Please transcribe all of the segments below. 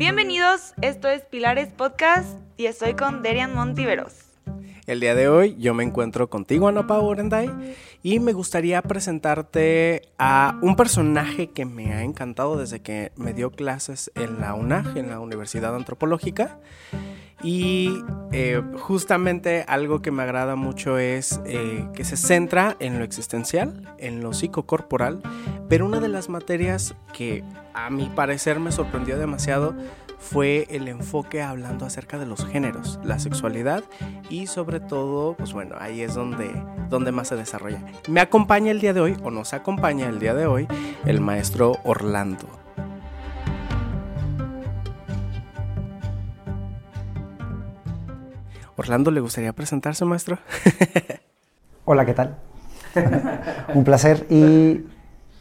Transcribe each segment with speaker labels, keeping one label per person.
Speaker 1: Bienvenidos, esto es Pilares Podcast y estoy con Derian Montiveros.
Speaker 2: El día de hoy yo me encuentro contigo, Ana Orenday, y me gustaría presentarte a un personaje que me ha encantado desde que me dio clases en la UNAG, en la Universidad Antropológica. Y eh, justamente algo que me agrada mucho es eh, que se centra en lo existencial, en lo psicocorporal, pero una de las materias que a mi parecer me sorprendió demasiado fue el enfoque hablando acerca de los géneros, la sexualidad y sobre todo, pues bueno, ahí es donde, donde más se desarrolla. Me acompaña el día de hoy, o nos acompaña el día de hoy, el maestro Orlando. Orlando, ¿le gustaría presentarse, maestro?
Speaker 3: Hola, ¿qué tal? Un placer y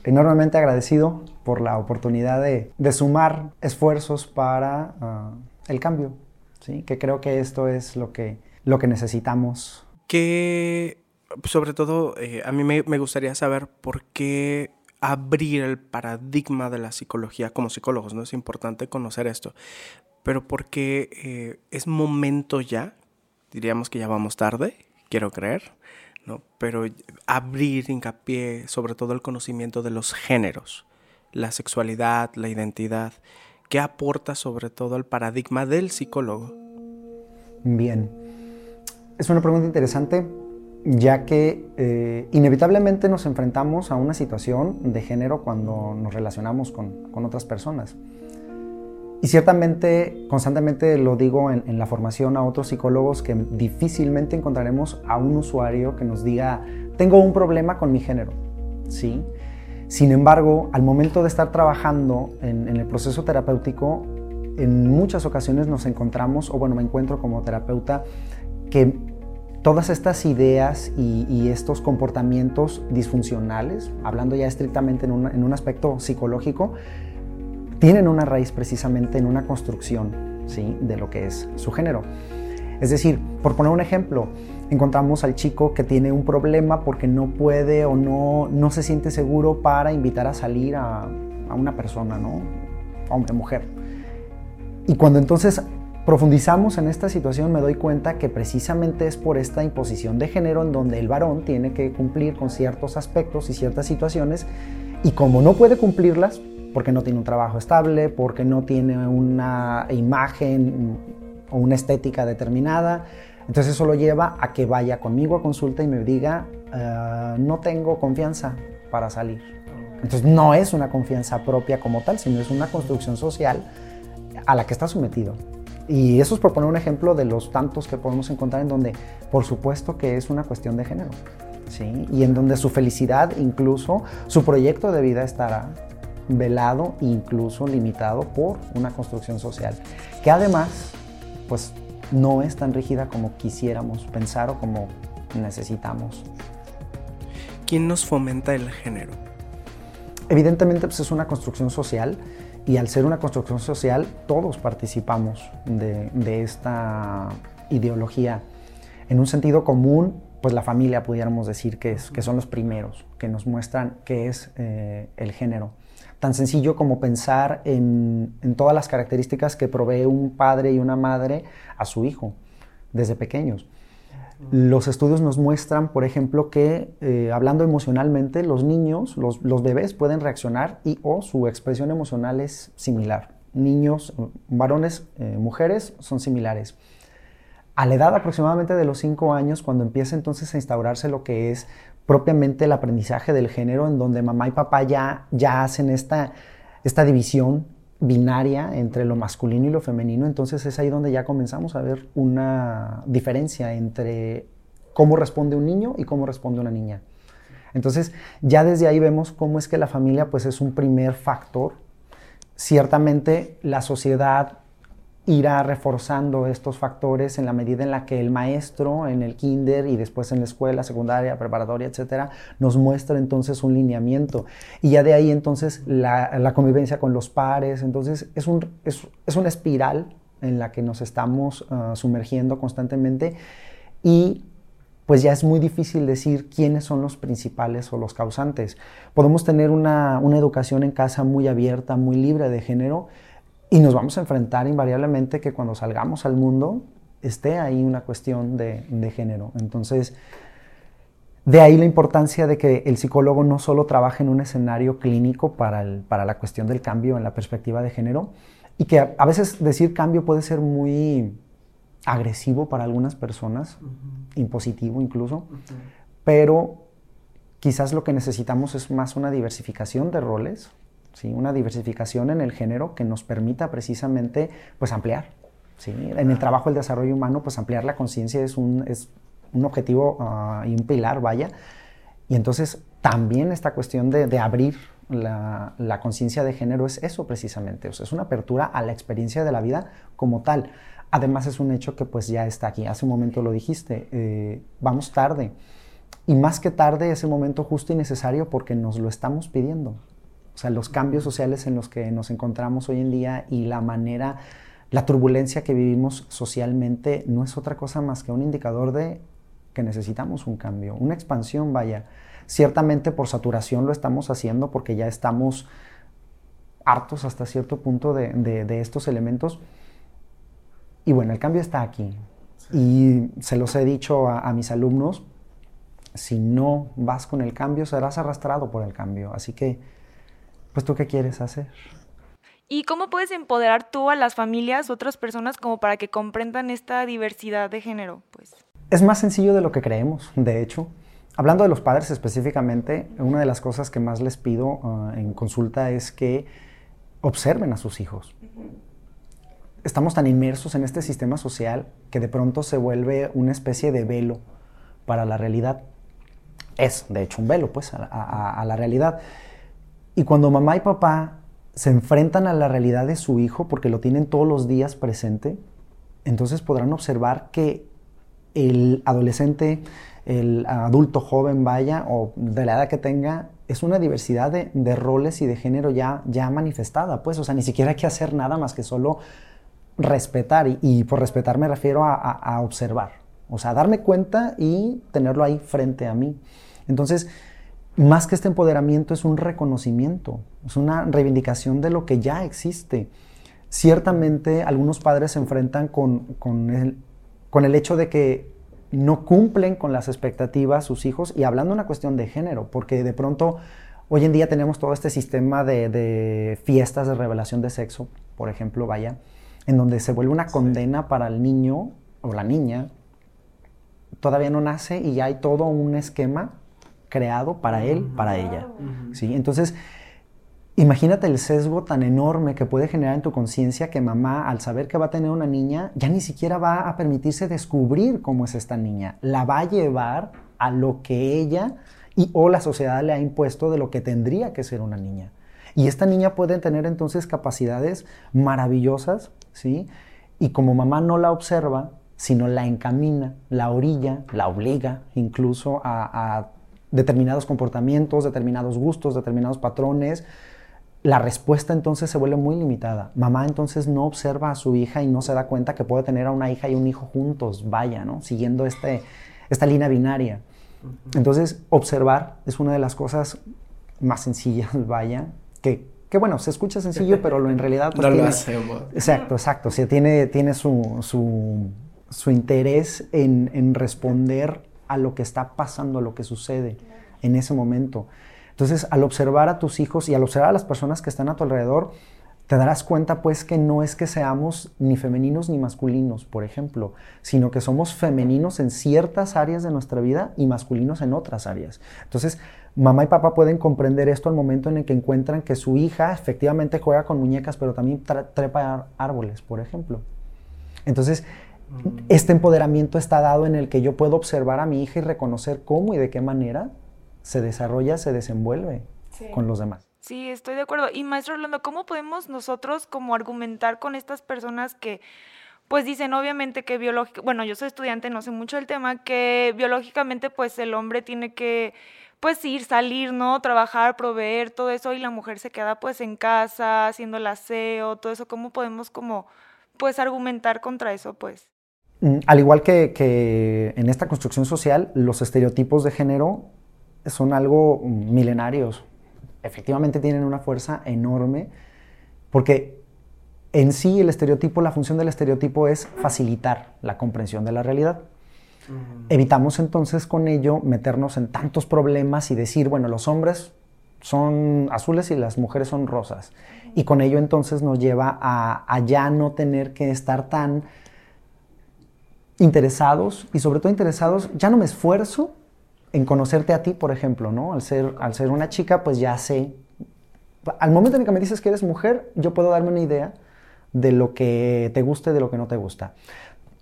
Speaker 3: enormemente agradecido por la oportunidad de, sumar esfuerzos para ah, el cambio, ¿sí? que creo que esto es lo que, lo que necesitamos.
Speaker 2: Que, sobre todo, eh, a mí me, gustaría saber por qué abrir el paradigma de la psicología como psicólogos, ¿no? Es importante conocer esto, pero porque eh, es momento ya, diríamos que ya vamos tarde, quiero creer, ¿no? Pero abrir hincapié sobre todo el conocimiento de los géneros, la sexualidad, la identidad, ¿qué aporta sobre todo al paradigma del psicólogo?
Speaker 3: Bien, es una pregunta interesante ya que eh, inevitablemente nos enfrentamos a una situación de género cuando nos relacionamos con, otras personas. Y ciertamente, constantemente lo digo en, la formación a otros psicólogos que difícilmente encontraremos a un usuario que nos diga, tengo un problema con mi género. ¿Sí? Sin embargo, al momento de estar trabajando en, el proceso terapéutico, en muchas ocasiones nos encontramos, o bueno, me encuentro como terapeuta, que todas estas ideas y, estos comportamientos disfuncionales, hablando ya estrictamente en un, aspecto psicológico, tienen una raíz precisamente en una construcción ¿sí? de lo que es su género. Es decir, por poner un ejemplo, encontramos al chico que tiene un problema porque no puede o no, no se siente seguro para invitar a salir a, a una persona, ¿no? Hombre, mujer. Y cuando entonces profundizamos en esta situación me doy cuenta que precisamente es por esta imposición de género en donde el varón tiene que cumplir con ciertos aspectos y ciertas situaciones y como no puede cumplirlas, porque no tiene un trabajo estable, porque no tiene una imagen o una estética determinada, entonces eso lo lleva a que vaya conmigo a consulta y me diga, ah, no tengo confianza para salir. Entonces no es una confianza propia como tal, sino es una construcción social a la que está sometido. Y eso es por poner un ejemplo de los tantos que podemos encontrar en donde, por supuesto que es una cuestión de género. ¿sí? Y en donde su felicidad, incluso su proyecto de vida estará velado, incluso limitado por una construcción social. Que además, pues no es tan rígida como quisiéramos pensar o como necesitamos.
Speaker 2: ¿Quién nos fomenta el género?
Speaker 3: Evidentemente pues, es una construcción social y al ser una construcción social todos participamos de, esta ideología. En un sentido común, pues la familia pudiéramos decir que, es, que son los primeros que nos muestran qué es eh, el género tan sencillo como pensar en, todas las características que provee un padre y una madre a su hijo desde pequeños. Los estudios nos muestran, por ejemplo, que eh, hablando emocionalmente, los niños, los, bebés pueden reaccionar y o su expresión emocional es similar. Niños, varones, eh, mujeres son similares. A la edad aproximadamente de los 5 años, cuando empieza entonces a instaurarse lo que es propiamente el aprendizaje del género, en donde mamá y papá ya, ya hacen esta, esta división binaria entre lo masculino y lo femenino, entonces es ahí donde ya comenzamos a ver una diferencia entre cómo responde un niño y cómo responde una niña. Entonces ya desde ahí vemos cómo es que la familia pues es un primer factor. Ciertamente la sociedad irá reforzando estos factores en la medida en la que el maestro en el kinder y después en la escuela secundaria, preparatoria, etcétera, nos muestra entonces un lineamiento. Y ya de ahí entonces la, convivencia con los pares. Entonces es, un, es, una espiral en la que nos estamos ah, sumergiendo constantemente y pues ya es muy difícil decir quiénes son los principales o los causantes. Podemos tener una, una educación en casa muy abierta, muy libre de género, Y nos vamos a enfrentar invariablemente que cuando salgamos al mundo esté ahí una cuestión de, de género. Entonces, de ahí la importancia de que el psicólogo no solo trabaje en un escenario clínico para, para la cuestión del cambio en la perspectiva de género, y que a, veces decir cambio puede ser muy agresivo para algunas personas, impositivo incluso, pero quizás lo que necesitamos es más una diversificación de roles, ¿sí? una diversificación en el género que nos permita precisamente pues, ampliar. ¿sí? En el trabajo del desarrollo humano, pues ampliar la conciencia es un, es un objetivo ah, y un pilar, vaya. Y entonces también esta cuestión de, abrir la, conciencia de género es eso precisamente, o sea, es una apertura a la experiencia de la vida como tal. Además es un hecho que pues ya está aquí, hace un momento lo dijiste, eh, vamos tarde. Y más que tarde, ese momento justo y necesario porque nos lo estamos pidiendo. O sea, los cambios sociales en los que nos encontramos hoy en día y la manera, la turbulencia que vivimos socialmente no es otra cosa más que un indicador de que necesitamos un cambio, una expansión, vaya. Ciertamente por saturación lo estamos haciendo porque ya estamos hartos hasta cierto punto de, estos elementos. Y bueno, el cambio está aquí. Y se los he dicho a, mis alumnos, si no vas con el cambio, serás arrastrado por el cambio. Así que, pues tú qué quieres hacer.
Speaker 1: ¿Y cómo puedes empoderar tú a las familias, otras personas, como para que comprendan esta diversidad de género? Pues.
Speaker 3: Es más sencillo de lo que creemos, de hecho. Hablando de los padres específicamente, una de las cosas que más les pido ah, en consulta es que observen a sus hijos. Estamos tan inmersos en este sistema social que de pronto se vuelve una especie de velo para la realidad. Es, de hecho, un velo, pues, a la realidad. Y cuando mamá y papá se enfrentan a la realidad de su hijo, porque lo tienen todos los días presente, entonces podrán observar que el adolescente, el adulto joven vaya o de la edad que tenga, es una diversidad de, roles y de género ya, ya manifestada, pues, o sea, ni siquiera hay que hacer nada más que solo respetar, y, por respetar me refiero a, observar, o sea, darme cuenta y tenerlo ahí frente a mí. Entonces, más que este empoderamiento es un reconocimiento, es una reivindicación de lo que ya existe. Ciertamente algunos padres se enfrentan con, con el, con el hecho de que no cumplen con las expectativas sus hijos y hablando de una cuestión de género, porque de pronto hoy en día tenemos todo este sistema de, fiestas de revelación de sexo, por ejemplo, vaya, en donde se vuelve una condena para el niño o la niña, todavía no nace y ya hay todo un esquema creado para él, para ella. ¿sí? Entonces, Imagínate el sesgo tan enorme que puede generar en tu conciencia que mamá, al saber que va a tener una niña, ya ni siquiera va a permitirse descubrir cómo es esta niña. La va a llevar a lo que ella y o la sociedad le ha impuesto de lo que tendría que ser una niña. Y esta niña puede tener entonces capacidades maravillosas, ¿sí? Y como mamá no la observa, sino la encamina, la orilla, la obliga incluso a, a determinados comportamientos, determinados gustos, determinados patrones, la respuesta entonces se vuelve muy limitada. Mamá entonces no observa a su hija y no se da cuenta que puede tener a una hija y un hijo juntos, vaya, ¿no? Siguiendo este, esta línea binaria. Entonces, observar es una de las cosas más sencillas, vaya, que, que bueno, se escucha sencillo, pero lo, en realidad...
Speaker 2: Pues, no lo hacemos.
Speaker 3: Exacto, exacto. O sea, tiene, tiene su, su, su interés en, en responder a lo que está pasando, a lo que sucede en ese momento. Entonces, al observar a tus hijos y al observar a las personas que están a tu alrededor, te darás cuenta pues que no es que seamos ni femeninos ni masculinos, por ejemplo, sino que somos femeninos en ciertas áreas de nuestra vida y masculinos en otras áreas. Entonces, mamá y papá pueden comprender esto al momento en el que encuentran que su hija efectivamente juega con muñecas, pero también trepa árboles, por ejemplo. Entonces. Este empoderamiento está dado en el que yo puedo observar a mi hija y reconocer cómo y de qué manera se desarrolla, se desenvuelve con los demás.
Speaker 1: Sí, estoy de acuerdo. Y maestro Orlando, ¿cómo podemos nosotros como argumentar con estas personas que pues dicen obviamente que biológico, bueno, yo soy estudiante, no sé mucho del tema, que biológicamente pues el hombre tiene que pues ir, salir, ¿no? Trabajar, proveer, todo eso, y la mujer se queda pues en casa, haciendo el aseo, todo eso. ¿Cómo podemos como pues argumentar contra eso pues?
Speaker 3: Mm, al igual que, que en esta construcción social, los estereotipos de género son algo milenarios. Efectivamente tienen una fuerza enorme porque en sí el estereotipo, la función del estereotipo es facilitar la comprensión de la realidad. Evitamos entonces con ello meternos en tantos problemas y decir, bueno, los hombres son azules y las mujeres son rosas. Y con ello entonces nos lleva a, ya no tener que estar tan interesados y sobre todo interesados, ya no me esfuerzo en conocerte a ti, por ejemplo, ¿no? Al ser, al ser una chica, pues ya sé. Al momento en que me dices que eres mujer, yo puedo darme una idea de lo que te gusta y de lo que no te gusta.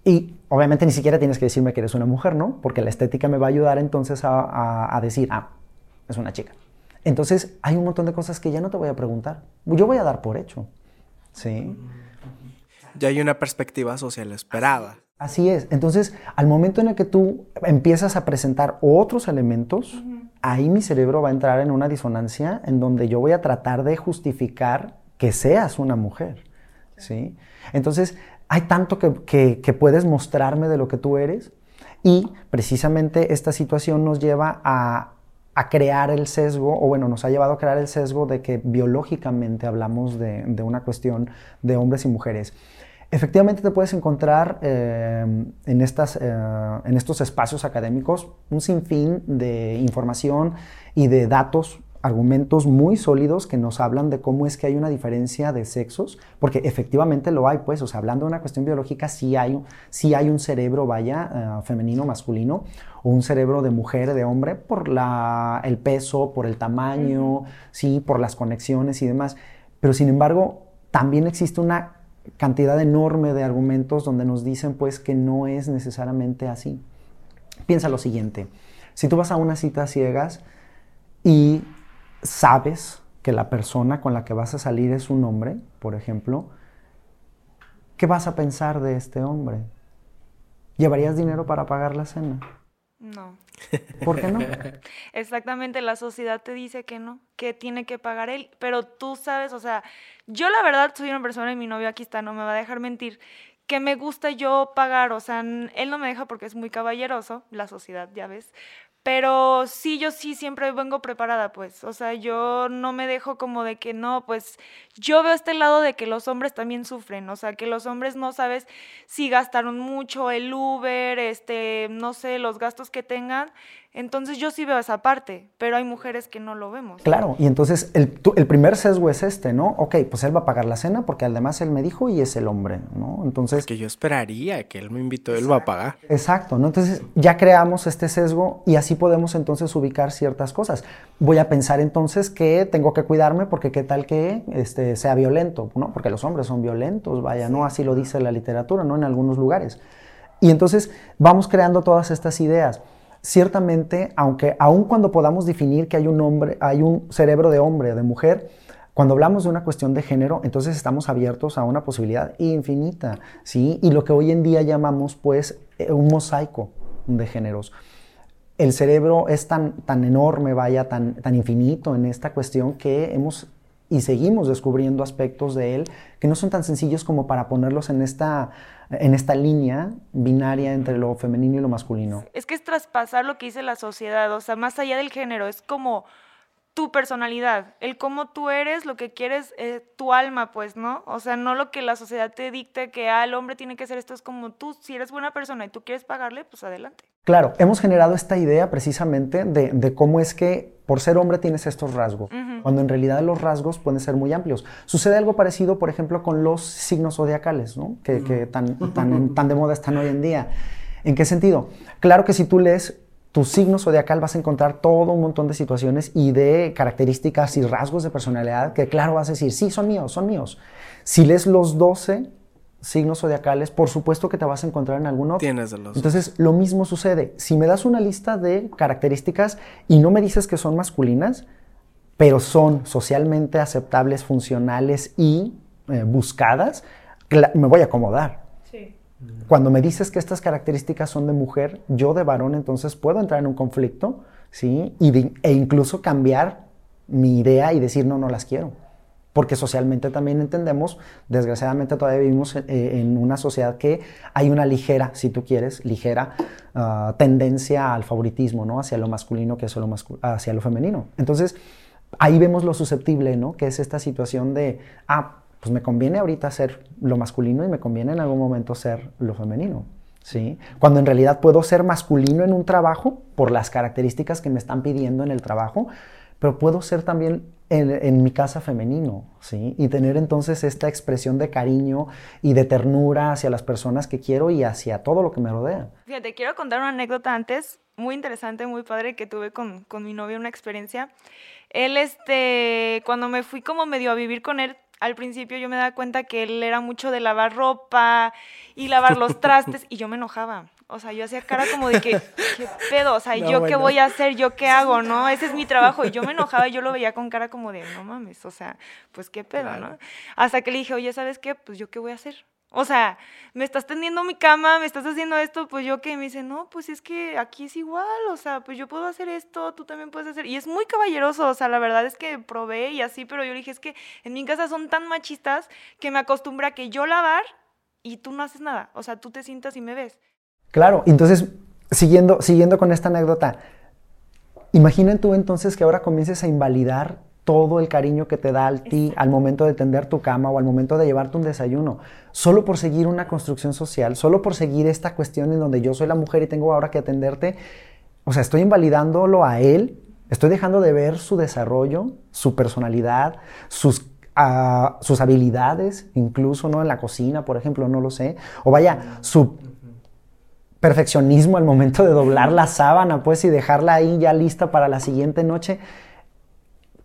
Speaker 3: Y obviamente ni siquiera tienes que decirme que eres una mujer, ¿no? Porque la estética me va a ayudar entonces a, decir, ah, es una chica. Entonces hay un montón de cosas que ya no te voy a preguntar. Yo voy a dar por hecho. ¿Sí?
Speaker 2: Ya hay una perspectiva social esperada.
Speaker 3: Así es. Entonces, al momento en el que tú empiezas a presentar otros elementos, ahí mi cerebro va a entrar en una disonancia en donde yo voy a tratar de justificar que seas una mujer. ¿sí? Entonces, hay tanto que, puedes mostrarme de lo que tú eres y precisamente esta situación nos lleva a, crear el sesgo, o bueno, nos ha llevado a crear el sesgo de que biológicamente hablamos de, una cuestión de hombres y mujeres. Efectivamente te puedes encontrar eh, en, estas, eh, en estos espacios académicos un sinfín de información y de datos argumentos muy sólidos que nos hablan de cómo es que hay una diferencia de sexos, porque efectivamente lo hay, pues, o sea, hablando de una cuestión biológica, sí hay, sí hay un cerebro, vaya, eh, femenino, masculino, o un cerebro de mujer, de hombre, por la, el peso, por el tamaño, sí, por las conexiones y demás. Pero sin embargo, también existe una cantidad enorme de argumentos donde nos dicen, pues, que no es necesariamente así. Piensa lo siguiente, si tú vas a una cita ciegas y sabes que la persona con la que vas a salir es un hombre, por ejemplo, ¿qué vas a pensar de este hombre? ¿Llevarías dinero para pagar la cena?
Speaker 1: No.
Speaker 3: ¿Por qué no?
Speaker 1: Exactamente, la sociedad te dice que no, que tiene que pagar él, pero tú sabes, o sea, yo la verdad soy una persona y mi novio aquí está, no me va a dejar mentir, que me gusta yo pagar, o sea, él no me deja porque es muy caballeroso, la sociedad, ya ves, pero sí, yo sí siempre vengo preparada, pues. O sea, yo no me dejo como de que no, pues yo veo este lado de que los hombres también sufren. O sea, que los hombres no sabes si gastaron mucho el Uber, este, no sé, los gastos que tengan. Entonces yo sí veo esa parte, pero hay mujeres que no lo vemos.
Speaker 3: Claro, y entonces el, primer sesgo es este, ¿no? Ok, pues él va a pagar la cena porque además él me dijo y es el hombre, ¿no? Entonces...
Speaker 2: Que yo esperaría que él me invitó, él va a pagar.
Speaker 3: Exacto, ¿no? Entonces ya creamos este sesgo y así podemos entonces ubicar ciertas cosas. Voy a pensar entonces que tengo que cuidarme porque qué tal que este, sea violento, ¿no? Porque los hombres son violentos, vaya, ¿no? Así lo dice la literatura, ¿no? En algunos lugares. Y entonces vamos creando todas estas ideas ciertamente, aunque aun cuando podamos definir que hay un hombre, hay un cerebro de hombre, de mujer, cuando hablamos de una cuestión de género, entonces estamos abiertos a una posibilidad infinita, ¿sí? Y lo que hoy en día llamamos, pues, eh, un mosaico de géneros. El cerebro es tan, tan enorme, vaya, tan, tan infinito en esta cuestión que hemos y seguimos descubriendo aspectos de él que no son tan sencillos como para ponerlos en esta en esta línea binaria entre lo femenino y lo masculino.
Speaker 1: Es que es traspasar lo que dice la sociedad, o sea, más allá del género, es como tu personalidad, el cómo tú eres, lo que quieres, eh, tu alma, pues, ¿no? O sea, no lo que la sociedad te dicte que ah, el hombre tiene que ser esto, es como tú, si eres buena persona y tú quieres pagarle, pues adelante.
Speaker 3: Claro, hemos generado esta idea precisamente de, cómo es que por ser hombre tienes estos rasgos, cuando en realidad los rasgos pueden ser muy amplios. Sucede algo parecido, por ejemplo, con los signos zodiacales, ¿no? Que, tan, tan, tan de moda están hoy en día. ¿En qué sentido? Claro que si tú lees tu signo zodiacal vas a encontrar todo un montón de situaciones y de características y rasgos de personalidad que claro vas a decir, sí, son míos, son míos. Si lees los 12 signos zodiacales, por supuesto que te vas a encontrar en alguno.
Speaker 2: Tienes de los.
Speaker 3: Entonces, lo mismo sucede. Si me das una lista de características y no me dices que son masculinas, pero son socialmente aceptables, funcionales y eh, buscadas, me voy a acomodar. Cuando me dices que estas características son de mujer, yo de varón, entonces puedo entrar en un conflicto, ¿sí? Y e incluso cambiar mi idea y decir, no, no las quiero. Porque socialmente también entendemos, desgraciadamente todavía vivimos en, eh, una sociedad que hay una ligera, si tú quieres, ligera ah, tendencia al favoritismo, ¿no? Hacia lo masculino que hacia lo, hacia lo femenino. Entonces, ahí vemos lo susceptible, ¿no? Que es esta situación de, ah, pues me conviene ahorita ser lo masculino y me conviene en algún momento ser lo femenino. ¿Sí? Cuando en realidad puedo ser masculino en un trabajo por las características que me están pidiendo en el trabajo, pero puedo ser también en, mi casa femenino, ¿sí? Y tener entonces esta expresión de cariño y de ternura hacia las personas que quiero y hacia todo lo que me rodea.
Speaker 1: Fíjate, quiero contar una anécdota antes, muy interesante, muy padre, que tuve con, con mi novio, una experiencia. Él, este, cuando me fui como medio a vivir con él, al principio yo me daba cuenta que él era mucho de lavar ropa y lavar los trastes y yo me enojaba. O sea, yo hacía cara como de que, ¿qué pedo? O sea, ¿yo qué voy a hacer? ¿Yo qué hago? ¿No? Ese es mi trabajo. Y yo me enojaba y yo lo veía con cara como de, no mames, o sea, pues qué pedo, ¿no? Hasta que le dije, oye, ¿sabes qué? Pues yo qué voy a hacer. O sea, me estás tendiendo mi cama, me estás haciendo esto, pues yo que me dice, no, pues es que aquí es igual, o sea, pues yo puedo hacer esto, tú también puedes hacer. Y es muy caballeroso, o sea, la verdad es que probé y así, pero yo dije, es que en mi casa son tan machistas que me acostumbra a que yo lavar y tú no haces nada. O sea, tú te sientas y me ves.
Speaker 3: Claro, entonces, siguiendo, siguiendo con esta anécdota, imaginen tú entonces que ahora comiences a invalidar todo el cariño que te da al ti al momento de tender tu cama o al momento de llevarte un desayuno, solo por seguir una construcción social, solo por seguir esta cuestión en donde yo soy la mujer y tengo ahora que atenderte, o sea, estoy invalidándolo a él, estoy dejando de ver su desarrollo, su personalidad, sus ah, sus habilidades, incluso no en la cocina, por ejemplo, no lo sé, o vaya, su perfeccionismo al momento de doblar la sábana, pues, y dejarla ahí ya lista para la siguiente noche.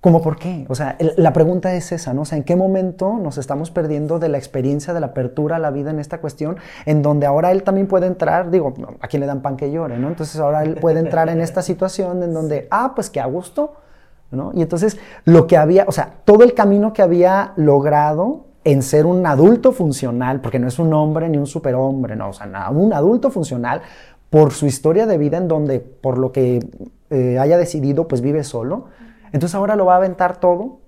Speaker 3: ¿Cómo por qué? O sea, la pregunta es esa, ¿no? O sea, ¿en qué momento nos estamos perdiendo de la experiencia, de la apertura a la vida en esta cuestión, en donde ahora él también puede entrar, digo, a quien le dan pan que llore, ¿no? Entonces ahora él puede entrar en esta situación en donde, ah, pues que a gusto, ¿no? Y entonces lo que había, o sea, todo el camino que había logrado en ser un adulto funcional, porque no es un hombre ni un superhombre, no, o sea, nada, un adulto funcional por su historia de vida en donde, por lo que eh, haya decidido, pues vive solo. Entonces ahora lo va a aventar todo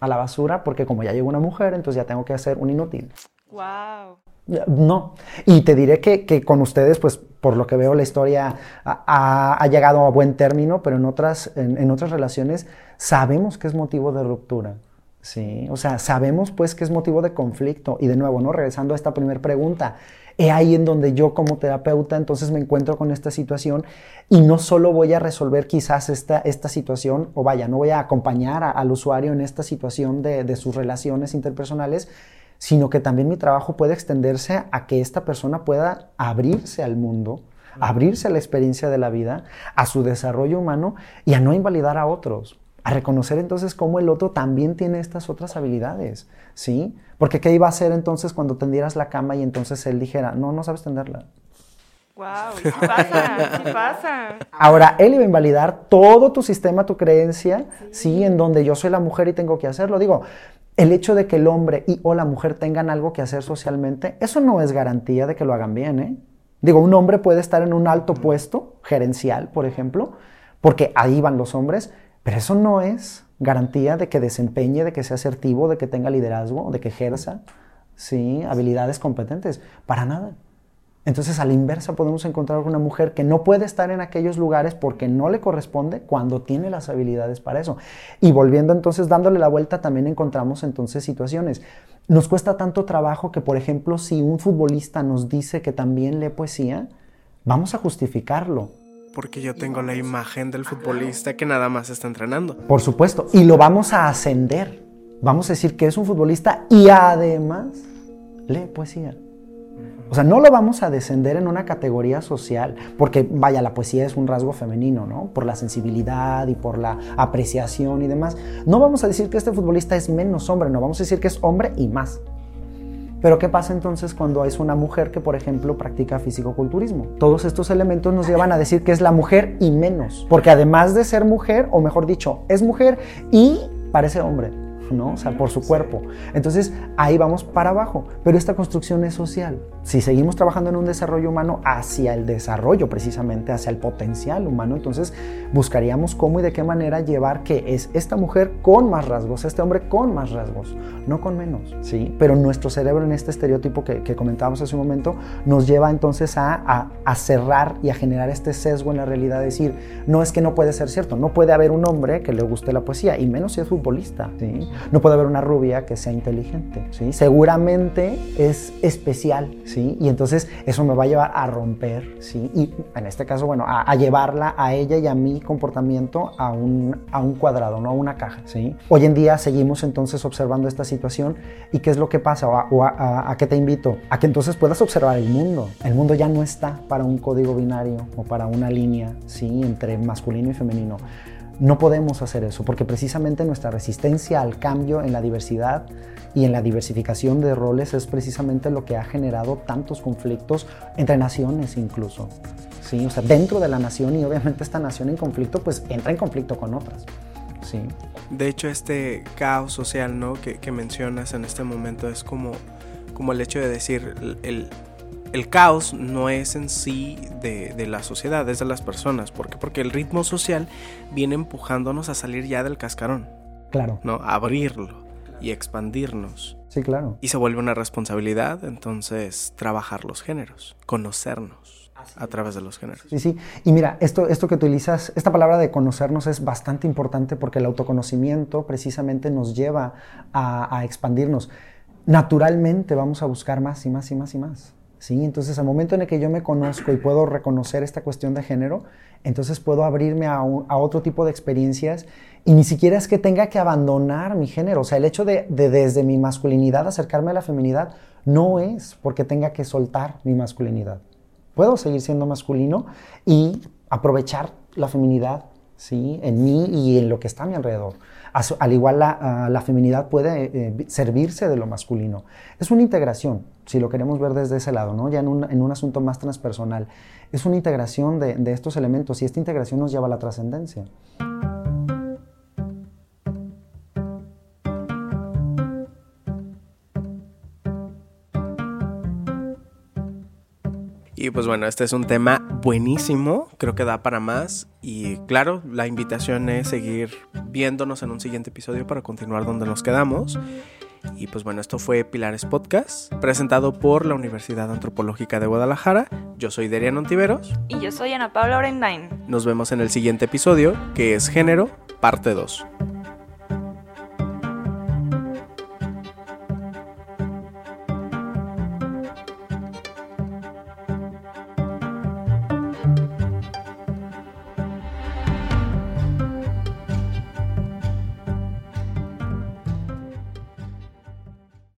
Speaker 3: a la basura porque como ya llegó una mujer, entonces ya tengo que hacer un inútil.
Speaker 1: Wow.
Speaker 3: No. Y te diré que, con ustedes, pues por lo que veo, la historia ha, llegado a buen término, pero en otras, en otras relaciones sabemos que es motivo de ruptura. Sí, o sea, sabemos pues que es motivo de conflicto. Y de nuevo, ¿no? Regresando a esta primera pregunta, ahí en donde yo como terapeuta entonces me encuentro con esta situación y no solo voy a resolver quizás esta, esta situación, o vaya, no voy a acompañar al usuario en esta situación de, de sus relaciones interpersonales, sino que también mi trabajo puede extenderse a que esta persona pueda abrirse al mundo, abrirse a la experiencia de la vida, a su desarrollo humano y a no invalidar a otros a reconocer entonces cómo el otro también tiene estas otras habilidades, ¿sí? Porque ¿qué iba a hacer entonces cuando tendieras la cama y entonces él dijera, no, no sabes tenderla?
Speaker 1: Wow, ¿qué pasa? ¿Qué pasa?
Speaker 3: Ahora, él iba a invalidar todo tu sistema, tu creencia, sí. En donde yo soy la mujer y tengo que hacerlo. Digo, el hecho de que el hombre y o la mujer tengan algo que hacer socialmente, eso no es garantía de que lo hagan bien, ¿eh? Digo, un hombre puede estar en un alto puesto, gerencial, por ejemplo, porque ahí van los hombres, pero eso no es garantía de que desempeñe, de que sea asertivo, de que tenga liderazgo, de que ejerza ¿sí? habilidades competentes. Para nada. Entonces, a la inversa, podemos encontrar una mujer que no puede estar en aquellos lugares porque no le corresponde cuando tiene las habilidades para eso. Y volviendo entonces, dándole la vuelta, también encontramos entonces situaciones. Nos cuesta tanto trabajo que, por ejemplo, si un futbolista nos dice que también lee poesía, vamos a justificarlo
Speaker 2: porque yo tengo la imagen del futbolista que nada más está entrenando.
Speaker 3: Por supuesto, y lo vamos a ascender. Vamos a decir que es un futbolista y además lee poesía. O sea, no lo vamos a descender en una categoría social, porque vaya, la poesía es un rasgo femenino, ¿no? Por la sensibilidad y por la apreciación y demás. No vamos a decir que este futbolista es menos hombre, no, vamos a decir que es hombre y más. Pero ¿qué pasa entonces cuando es una mujer que, por ejemplo, practica fisicoculturismo? Todos estos elementos nos llevan a decir que es la mujer y menos, porque además de ser mujer, o mejor dicho, es mujer y parece hombre. ¿No? O sea, por su cuerpo. Entonces, ahí vamos para abajo. Pero esta construcción es social. Si seguimos trabajando en un desarrollo humano hacia el desarrollo, precisamente hacia el potencial humano, entonces buscaríamos cómo y de qué manera llevar que es esta mujer con más rasgos, este hombre con más rasgos, no con menos, ¿sí? Pero nuestro cerebro en este estereotipo que, comentábamos hace un momento nos lleva entonces a, a cerrar y a generar este sesgo en la realidad, decir, no es que no puede ser cierto, no puede haber un hombre que le guste la poesía, y menos si es futbolista, ¿sí? No puede haber una rubia que sea inteligente, ¿sí? Seguramente es especial, ¿sí? Y entonces eso me va a llevar a romper, ¿sí? Y en este caso, bueno, a, llevarla a ella y a mi comportamiento a un, a un cuadrado, no a una caja, ¿sí? Hoy en día seguimos entonces observando esta situación y qué es lo que pasa o, a, a qué te invito, a que entonces puedas observar el mundo. El mundo ya no está para un código binario o para una línea, ¿sí? Entre masculino y femenino. No podemos hacer eso porque precisamente nuestra resistencia al cambio en la diversidad y en la diversificación de roles es precisamente lo que ha generado tantos conflictos entre naciones incluso. ¿sí? O sea, dentro de la nación y obviamente esta nación en conflicto pues entra en conflicto con otras. Sí.
Speaker 2: De hecho, este caos social ¿no? que, mencionas en este momento es como, como el hecho de decir, el caos no es en sí de, la sociedad, es de las personas. ¿Por qué? Porque el ritmo social viene empujándonos a salir ya del cascarón.
Speaker 3: Claro.
Speaker 2: ¿No? abrirlo y expandirnos.
Speaker 3: Sí, claro.
Speaker 2: Y se vuelve una responsabilidad, entonces, trabajar los géneros, conocernos a través de los géneros.
Speaker 3: Sí, sí. Y mira, esto, esto que utilizas, esta palabra de conocernos es bastante importante porque el autoconocimiento precisamente nos lleva a, a expandirnos. Naturalmente vamos a buscar más y más y más y más. ¿Sí? Entonces, al momento en el que yo me conozco y puedo reconocer esta cuestión de género, entonces puedo abrirme a, otro tipo de experiencias y ni siquiera es que tenga que abandonar mi género. O sea, el hecho de, desde mi masculinidad acercarme a la feminidad no es porque tenga que soltar mi masculinidad. Puedo seguir siendo masculino y aprovechar la feminidad ¿sí? en mí y en lo que está a mi alrededor. Al igual la, la feminidad puede eh, servirse de lo masculino. Es una integración, si lo queremos ver desde ese lado, ¿no? ya en un, en un asunto más transpersonal. Es una integración de, de estos elementos y esta integración nos lleva a la trascendencia.
Speaker 2: Y pues bueno, este es un tema buenísimo, creo que da para más y claro, la invitación es seguir viéndonos en un siguiente episodio para continuar donde nos quedamos. Y pues bueno, esto fue Pilares Podcast, presentado por la Universidad Antropológica de Guadalajara. Yo soy Derian Ontiveros.
Speaker 1: Y yo soy Ana Paula Orendain.
Speaker 2: Nos vemos en el siguiente episodio, que es Género, parte 2.